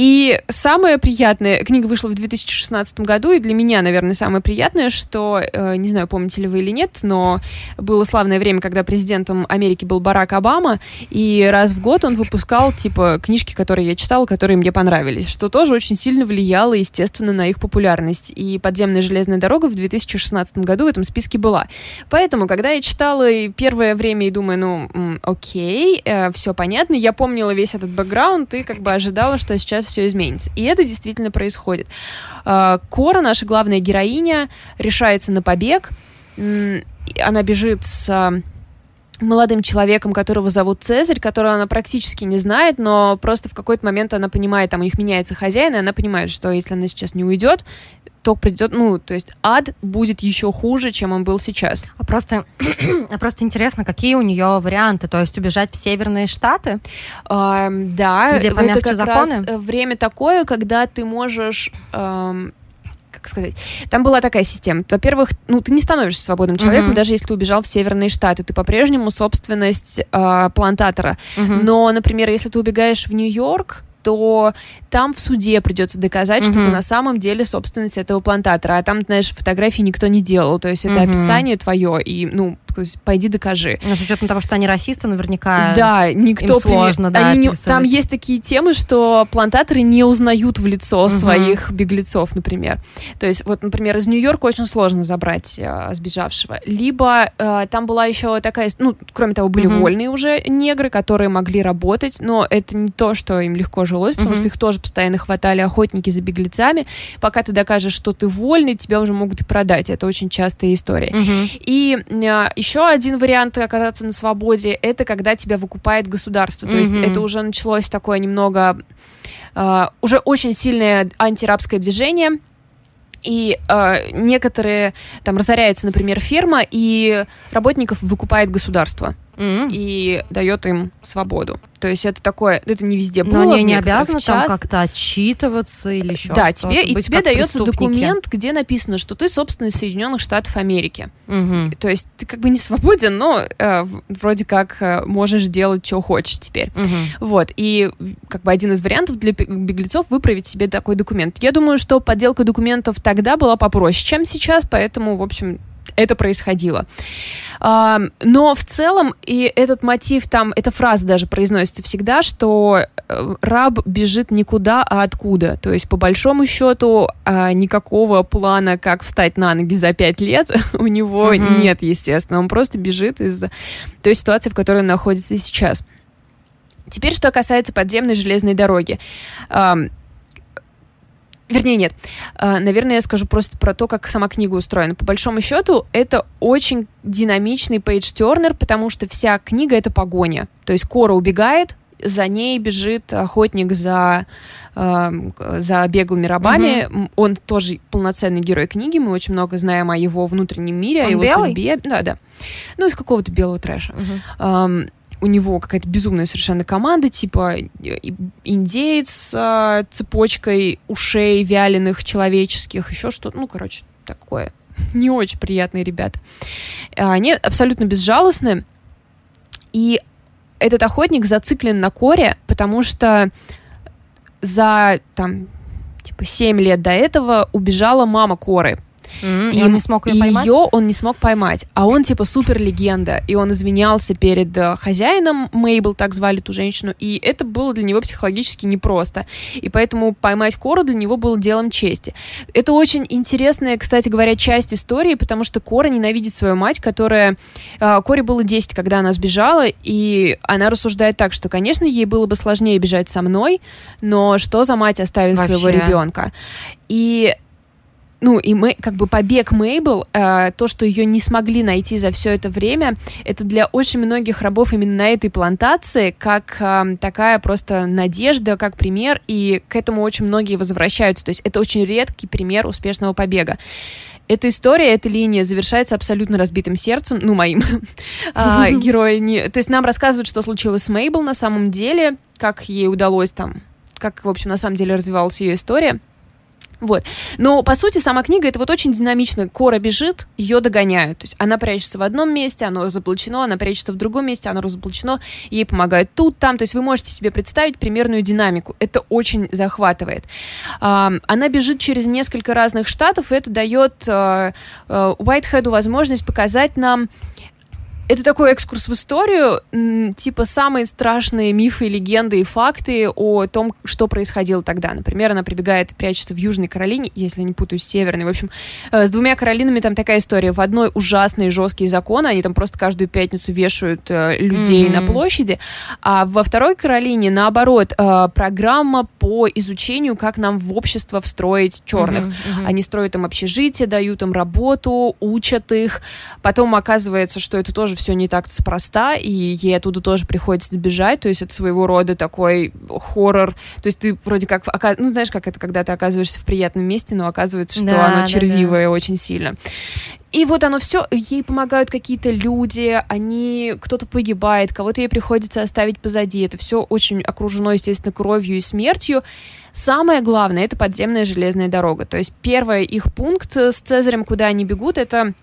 И самое приятное, книга вышла в 2016 году, и для меня, наверное, самое приятное, что, uh, не знаю, помните ли вы или нет, но было славное время, когда президентом Америки был Барак Обама, и раз в год он выпускал, типа, книжки, которые я читала, которые мне понравились, что тоже очень сильно влияло, естественно, на их популярность. И «Подземная железная дорога» в 2016 году в этом списке была. Поэтому, когда я читала и первое время и думаю, ну, окей, э, все понятно, я помнила весь этот бэкграунд и как бы ожидала, что сейчас все изменится. И это действительно происходит. Э, Кора, наша главная героиня, решается на побег, она бежит с молодым человеком, которого зовут Цезарь, которого она практически не знает, но просто в какой-то момент она понимает, там у них меняется хозяин, и она понимает, что если она сейчас не уйдет, то придет, ну, то есть ад будет еще хуже, чем он был сейчас. А просто, а просто интересно, какие у нее варианты, то есть убежать в северные штаты? А, да. Где помягче это как законы? Раз время такое, когда ты можешь эм, как сказать, там была такая система. Во-первых, ну, ты не становишься свободным человеком, uh-huh. даже если ты убежал в Северные Штаты. Ты по-прежнему собственность э, плантатора. Uh-huh. Но, например, если ты убегаешь в Нью-Йорк, то там в суде придется доказать, mm-hmm. что ты на самом деле собственность этого плантатора, а там, знаешь, фотографии никто не делал, то есть это mm-hmm. описание твое, и, ну, пойди докажи. Но с учетом того, что они расисты, наверняка да, никто им сложно, да, они не... Там есть такие темы, что плантаторы не узнают в лицо mm-hmm. своих беглецов, например. То есть вот, например, из Нью-Йорка очень сложно забрать э, сбежавшего. Либо э, там была еще такая, ну, кроме того, были mm-hmm. вольные уже негры, которые могли работать, но это не то, что им легко жилось, потому mm-hmm. что их тоже постоянно хватали охотники за беглецами. Пока ты докажешь, что ты вольный, тебя уже могут и продать. Это очень частая история. Mm-hmm. И э, еще один вариант оказаться на свободе — это когда тебя выкупает государство. То mm-hmm. есть это уже началось такое немного... Uh, уже очень сильное антирабское движение, и э, некоторые там разоряется, например, ферма, и работников выкупает государство mm-hmm. и дает им свободу. То есть это такое, это не везде было. Но они не обязаны там как-то отчитываться или еще Да, тебе, и тебе дается документ, где написано, что ты собственность Соединенных Штатов Америки. Угу. То есть ты как бы не свободен, но э, вроде как э, можешь делать, что хочешь теперь. Угу. Вот, и как бы один из вариантов для беглецов выправить себе такой документ. Я думаю, что подделка документов тогда была попроще, чем сейчас, поэтому, в общем, это происходило. Но в целом и этот мотив там, эта фраза даже произносится всегда, что э, раб бежит никуда, а откуда. То есть, по большому счету, а, никакого плана, как встать на ноги за пять лет, у него mm-hmm. нет, естественно. Он просто бежит из той ситуации, в которой он находится сейчас. Теперь, что касается подземной железной дороги. Вернее, нет. А, наверное, я скажу просто про то, как сама книга устроена. По большому счету, это очень динамичный пейдж-тернер, потому что вся книга — это погоня. То есть Кора убегает, за ней бежит охотник за, э, за беглыми рабами. Угу. Он тоже полноценный герой книги. Мы очень много знаем о его внутреннем мире, Он о его белый? судьбе. Да, да. Ну, из какого-то белого трэша. Угу. У него какая-то безумная совершенно команда, типа индеец с цепочкой ушей вяленых человеческих, еще что-то, ну, короче, такое. Не очень приятные ребята. Они абсолютно безжалостны, и этот охотник зациклен на коре, потому что за, там, типа, 7 лет до этого убежала мама коры. Mm-hmm. И, и он не смог ее поймать? Ее он не смог поймать. А он типа супер легенда. И он извинялся перед э, хозяином, Мейбл так звали ту женщину, и это было для него психологически непросто. И поэтому поймать Кору для него было делом чести. Это очень интересная, кстати говоря, часть истории, потому что Кора ненавидит свою мать, которая... Э, Коре было 10, когда она сбежала, и она рассуждает так, что, конечно, ей было бы сложнее бежать со мной, но что за мать оставит Вообще. своего ребенка? И ну, и мы, как бы побег Мейбл, э, то, что ее не смогли найти за все это время, это для очень многих рабов именно на этой плантации, как э, такая просто надежда, как пример, и к этому очень многие возвращаются. То есть это очень редкий пример успешного побега. Эта история, эта линия завершается абсолютно разбитым сердцем, ну, моим а. Не... То есть нам рассказывают, что случилось с Мейбл на самом деле, как ей удалось там, как, в общем, на самом деле развивалась ее история. Вот. Но, по сути, сама книга это вот очень динамично. Кора бежит, ее догоняют. То есть она прячется в одном месте, оно разоблачено, она прячется в другом месте, оно разоблачено, ей помогают тут, там. То есть вы можете себе представить примерную динамику. Это очень захватывает. Она бежит через несколько разных штатов, и это дает Уайтхеду э, возможность показать нам это такой экскурс в историю, типа самые страшные мифы, легенды и факты о том, что происходило тогда. Например, она прибегает и прячется в Южной Каролине, если не путаюсь, Северной. В общем, э, с двумя Каролинами там такая история. В одной ужасные жесткие законы, они там просто каждую пятницу вешают э, людей mm-hmm. на площади, а во второй Каролине, наоборот, э, программа по изучению, как нам в общество встроить черных. Mm-hmm. Mm-hmm. Они строят им общежитие, дают им работу, учат их. Потом оказывается, что это тоже все не так спроста, и ей оттуда тоже приходится сбежать, то есть это своего рода такой хоррор, то есть ты вроде как, ну знаешь, как это, когда ты оказываешься в приятном месте, но оказывается, что да, оно червивое да, да. очень сильно. И вот оно все, ей помогают какие-то люди, они, кто-то погибает, кого-то ей приходится оставить позади. Это все очень окружено, естественно, кровью и смертью. Самое главное — это подземная железная дорога. То есть первый их пункт с Цезарем, куда они бегут, это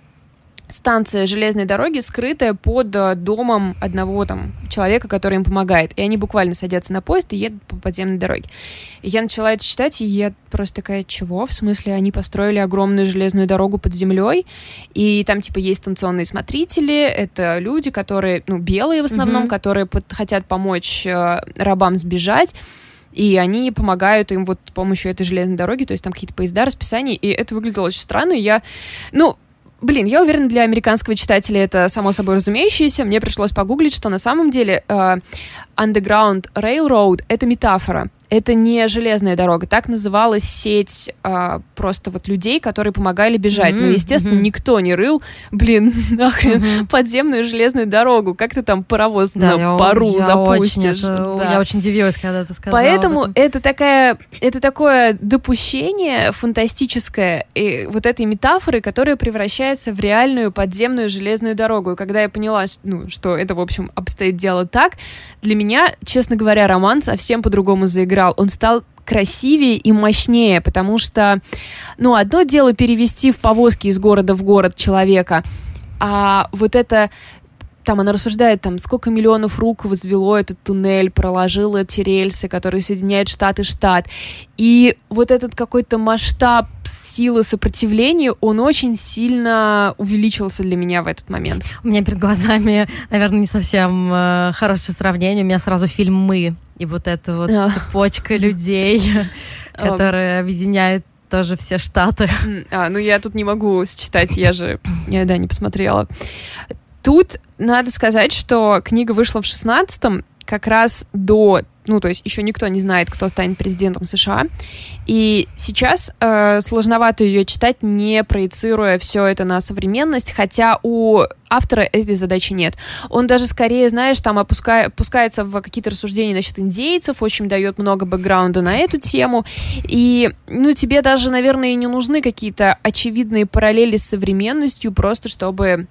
станция железной дороги, скрытая под э, домом одного там человека, который им помогает. И они буквально садятся на поезд и едут по подземной дороге. И я начала это читать, и я просто такая, чего? В смысле, они построили огромную железную дорогу под землей, и там, типа, есть станционные смотрители, это люди, которые, ну, белые в основном, mm-hmm. которые под, хотят помочь э, рабам сбежать, и они помогают им вот с помощью этой железной дороги, то есть там какие-то поезда, расписания, и это выглядело очень странно, и я, ну, Блин, я уверена, для американского читателя это само собой разумеющееся. Мне пришлось погуглить, что на самом деле uh, Underground Railroad — это метафора это не железная дорога, так называлась сеть а, просто вот людей, которые помогали бежать. Mm-hmm, Но, естественно, mm-hmm. никто не рыл, блин, нахрен, mm-hmm. подземную железную дорогу. Как ты там паровоз да, на я, пару я запустишь? Очень это, да. Я очень удивилась, когда ты сказала Поэтому это, такая, это такое допущение фантастическое и вот этой метафоры, которая превращается в реальную подземную железную дорогу. И когда я поняла, ну, что это, в общем, обстоит дело так, для меня, честно говоря, роман совсем по-другому заиграл играл, он стал красивее и мощнее, потому что, ну, одно дело перевести в повозке из города в город человека, а вот это там она рассуждает, там, сколько миллионов рук возвело этот туннель, проложило эти рельсы, которые соединяют штат и штат. И вот этот какой-то масштаб силы сопротивления, он очень сильно увеличился для меня в этот момент. У меня перед глазами, наверное, не совсем э, хорошее сравнение. У меня сразу фильм «Мы» и вот эта вот а. цепочка людей, которая объединяет тоже все штаты. А, ну я тут не могу сочетать, я же, я, да, не посмотрела. Тут надо сказать, что книга вышла в 16-м, как раз до, ну, то есть еще никто не знает, кто станет президентом США. И сейчас э, сложновато ее читать, не проецируя все это на современность, хотя у автора этой задачи нет. Он даже скорее, знаешь, там опускай, опускается в какие-то рассуждения насчет индейцев, очень дает много бэкграунда на эту тему. И, ну, тебе даже, наверное, не нужны какие-то очевидные параллели с современностью, просто чтобы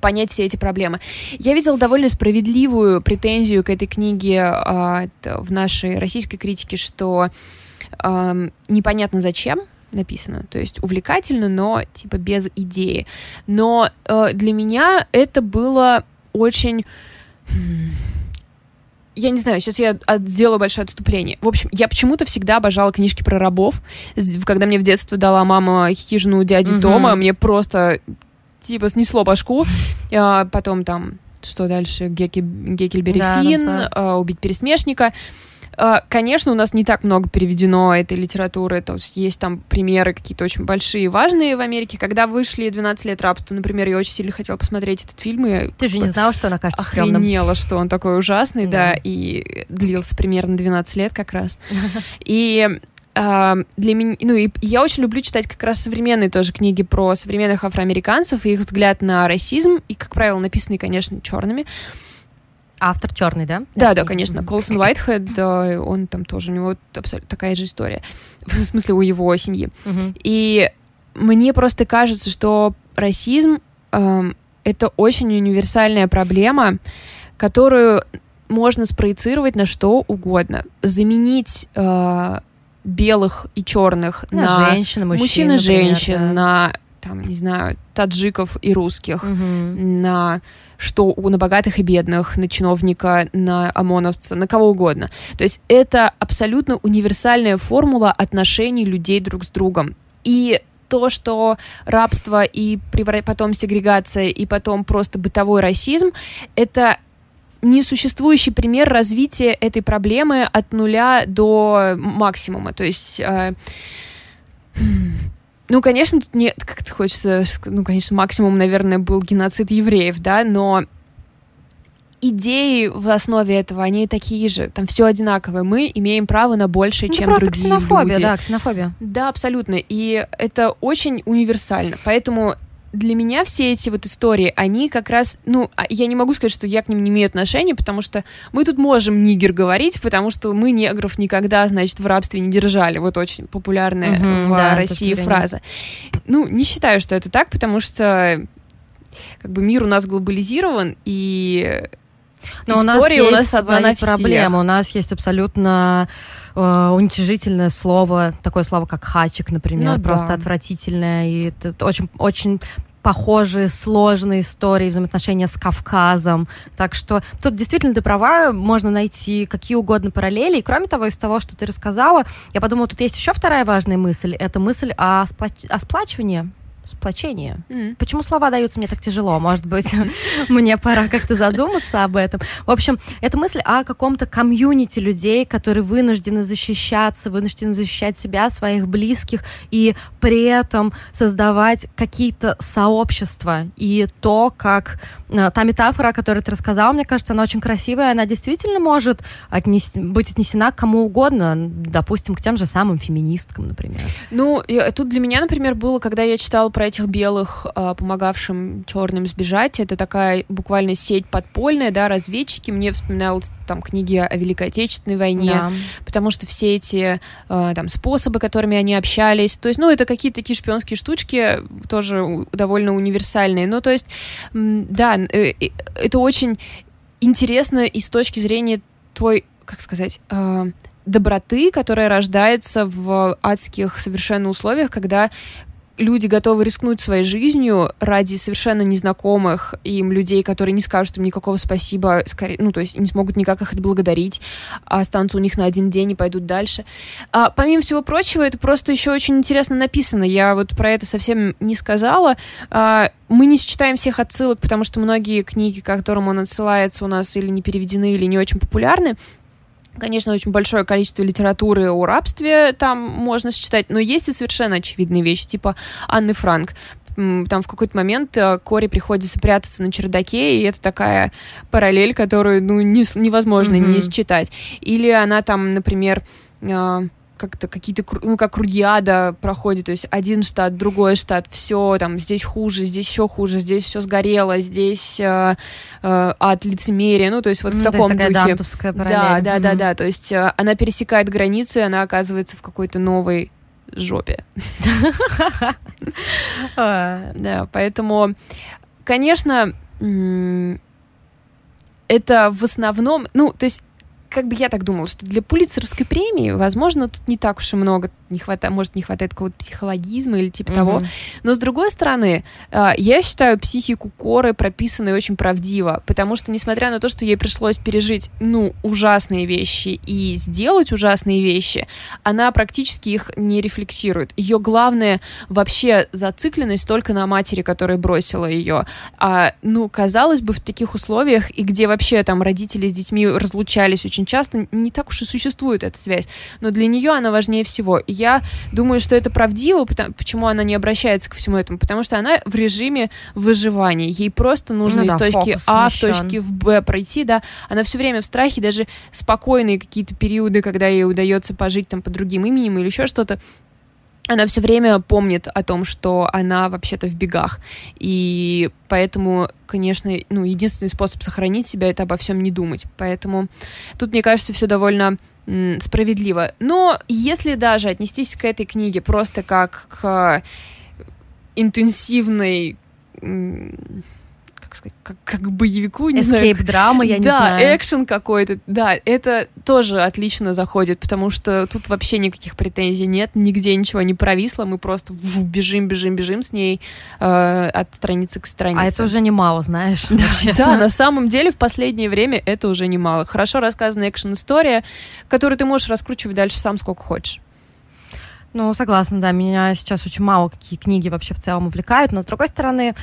понять все эти проблемы. Я видела довольно справедливую претензию к этой книге э, в нашей российской критике, что непонятно зачем написано, то есть увлекательно, но типа без идеи. Но э, для меня это было очень я не знаю, сейчас я от, сделала большое отступление. В общем, я почему-то всегда обожала книжки про рабов. Когда мне в детстве дала мама хижину дяди угу. Тома, мне просто типа снесло башку. А, потом там что дальше? Геки, Гекельбери да, Финн, а, убить пересмешника. А, конечно, у нас не так много переведено этой литературы, то есть есть там примеры какие-то очень большие и важные в Америке. Когда вышли «12 лет рабства», например, я очень сильно хотела посмотреть этот фильм. И Ты же не знала, что она кажется охренела, стрёмным. что он такой ужасный, да. да, и длился примерно 12 лет как раз. И для меня, ну и я очень люблю читать как раз современные тоже книги про современных афроамериканцев и их взгляд на расизм, и, как правило, написанные, конечно, черными. Автор черный, да? Да, да, конечно. Колсон Уайтхед, он там тоже, у него абсолютно такая же история. В смысле, у его семьи. И мне просто кажется, что расизм э, это очень универсальная проблема, которую можно спроецировать на что угодно. Заменить э, белых и черных на, на женщин, мужчин, мужчин и женщин, да. на там, не знаю, таджиков и русских, угу. на что на богатых и бедных, на чиновника, на ОМОНовца, на кого угодно. То есть это абсолютно универсальная формула отношений людей друг с другом. И то, что рабство и потом сегрегация и потом просто бытовой расизм, это несуществующий пример развития этой проблемы от нуля до максимума. То есть... Э, ну, конечно, тут нет, как-то хочется, ну, конечно, максимум, наверное, был геноцид евреев, да, но идеи в основе этого, они такие же, там все одинаковое. Мы имеем право на большее, ну, чем просто другие ксенофобия, люди. да, ксенофобия. Да, абсолютно. И это очень универсально. Поэтому для меня все эти вот истории, они как раз, ну, а, я не могу сказать, что я к ним не имею отношения, потому что мы тут можем нигер говорить, потому что мы негров никогда, значит, в рабстве не держали. Вот очень популярная угу, в да, России фраза. Ну, не считаю, что это так, потому что как бы мир у нас глобализирован, и но у нас есть у нас одна проблема. У нас есть абсолютно э, уничижительное слово, такое слово, как хачик, например, ну, просто да. отвратительное. И это очень, очень похожие, сложные истории, взаимоотношения с Кавказом. Так что тут действительно ты права, можно найти какие угодно параллели. И кроме того, из того, что ты рассказала, я подумала, тут есть еще вторая важная мысль. Это мысль о, сплач... о сплачивании сплочение. Mm. Почему слова даются мне так тяжело? Может быть, мне пора как-то задуматься об этом. В общем, это мысль о каком-то комьюнити людей, которые вынуждены защищаться, вынуждены защищать себя, своих близких, и при этом создавать какие-то сообщества. И то, как э, та метафора, о которой ты рассказала, мне кажется, она очень красивая, она действительно может отнес... быть отнесена к кому угодно, допустим, к тем же самым феминисткам, например. Ну, тут для меня, например, было, когда я читала про этих белых, а, помогавшим черным сбежать. Это такая буквально сеть подпольная, да, разведчики. Мне вспоминалось там книги о Великой Отечественной войне, да. потому что все эти а, там способы, которыми они общались, то есть, ну, это какие-то такие шпионские штучки, тоже довольно универсальные. Ну, то есть, да, э, это очень интересно и с точки зрения твой, как сказать, а, доброты, которая рождается в адских совершенно условиях, когда люди готовы рискнуть своей жизнью ради совершенно незнакомых им людей, которые не скажут им никакого спасибо, скорее, ну, то есть не смогут никак их отблагодарить, а останутся у них на один день и пойдут дальше. А, помимо всего прочего, это просто еще очень интересно написано. Я вот про это совсем не сказала. А, мы не считаем всех отсылок, потому что многие книги, к которым он отсылается, у нас или не переведены, или не очень популярны. Конечно, очень большое количество литературы о рабстве там можно считать, но есть и совершенно очевидные вещи, типа Анны Франк. Там в какой-то момент э, Кори приходится прятаться на чердаке, и это такая параллель, которую ну, не, невозможно mm-hmm. не считать. Или она там, например, э, как-то какие-то, ну, как Рудиада проходит, то есть один штат, другой штат, все там, здесь хуже, здесь еще хуже, здесь все сгорело, здесь э, э, от лицемерия, ну, то есть вот mm, в таком то есть духе. Дантовская параллель. Да, да, mm-hmm. да, да, то есть э, она пересекает границу, и она оказывается в какой-то новой жопе. Да, поэтому, конечно, это в основном, ну, то есть как бы я так думала, что для Пулицеровской премии, возможно, тут не так уж и много не хватает, может, не хватает какого-то психологизма или типа mm-hmm. того. Но с другой стороны, а, я считаю психику Коры прописанной очень правдиво, потому что, несмотря на то, что ей пришлось пережить, ну, ужасные вещи и сделать ужасные вещи, она практически их не рефлексирует. Ее главное вообще зацикленность только на матери, которая бросила ее. А, ну, казалось бы, в таких условиях, и где вообще там родители с детьми разлучались очень часто, не так уж и существует эта связь. Но для нее она важнее всего. И я думаю, что это правдиво, потому, почему она не обращается ко всему этому, потому что она в режиме выживания. Ей просто нужно ну, из да, точки А в точке в Б пройти, да. Она все время в страхе, даже спокойные какие-то периоды, когда ей удается пожить там по другим именем или еще что-то, она все время помнит о том, что она вообще-то в бегах. И поэтому, конечно, ну, единственный способ сохранить себя это обо всем не думать. Поэтому тут, мне кажется, все довольно справедливо. Но если даже отнестись к этой книге просто как к интенсивной как сказать, как, как боевику, не Escape драма, я не да, знаю. Да, экшен какой-то, да, это тоже отлично заходит, потому что тут вообще никаких претензий нет, нигде ничего не провисло, мы просто бежим, бежим, бежим с ней э, от страницы к странице. А это уже немало, знаешь, да, да, на самом деле в последнее время это уже немало. Хорошо рассказанная экшен-история, которую ты можешь раскручивать дальше сам сколько хочешь. Ну, согласна, да, меня сейчас очень мало какие книги вообще в целом увлекают, но с другой стороны,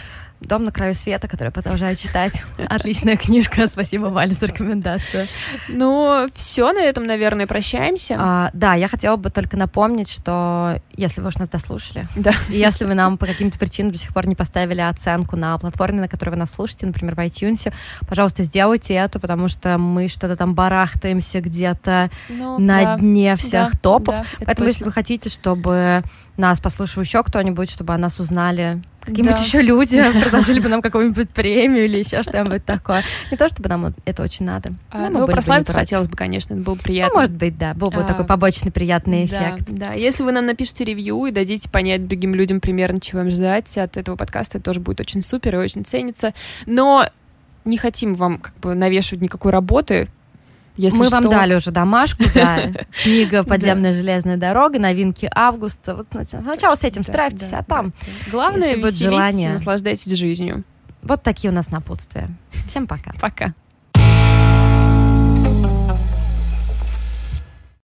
Дом на краю света, который я продолжаю читать. Отличная книжка. Спасибо, Валя, за рекомендацию. Ну, все, на этом, наверное, прощаемся. А, да, я хотела бы только напомнить, что если вы уж нас дослушали, да. и если вы нам по каким-то причинам до сих пор не поставили оценку на платформе, на которой вы нас слушаете, например, в iTunes, пожалуйста, сделайте это, потому что мы что-то там барахтаемся где-то ну, на да, дне всех да, топов. Да, Поэтому, точно. если вы хотите, чтобы нас послушал еще кто-нибудь, чтобы о нас узнали какие-нибудь да. еще люди, предложили бы нам какую-нибудь премию или еще что-нибудь такое. Не то, чтобы нам это очень надо. А, ну, прославиться хотелось бы, конечно, это было ну, приятно. Ну, может быть, да, был бы а, такой побочный приятный эффект. Да, да, если вы нам напишите ревью и дадите понять другим людям примерно, чего им ждать от этого подкаста, это тоже будет очень супер и очень ценится. Но не хотим вам как бы навешивать никакой работы, если Мы что... вам дали уже домашку, да. Книга «Подземная железная дорога», новинки августа. Вот сначала с этим справьтесь, а там Главное, будет желание. наслаждайтесь жизнью. Вот такие у нас напутствия. Всем пока. Пока.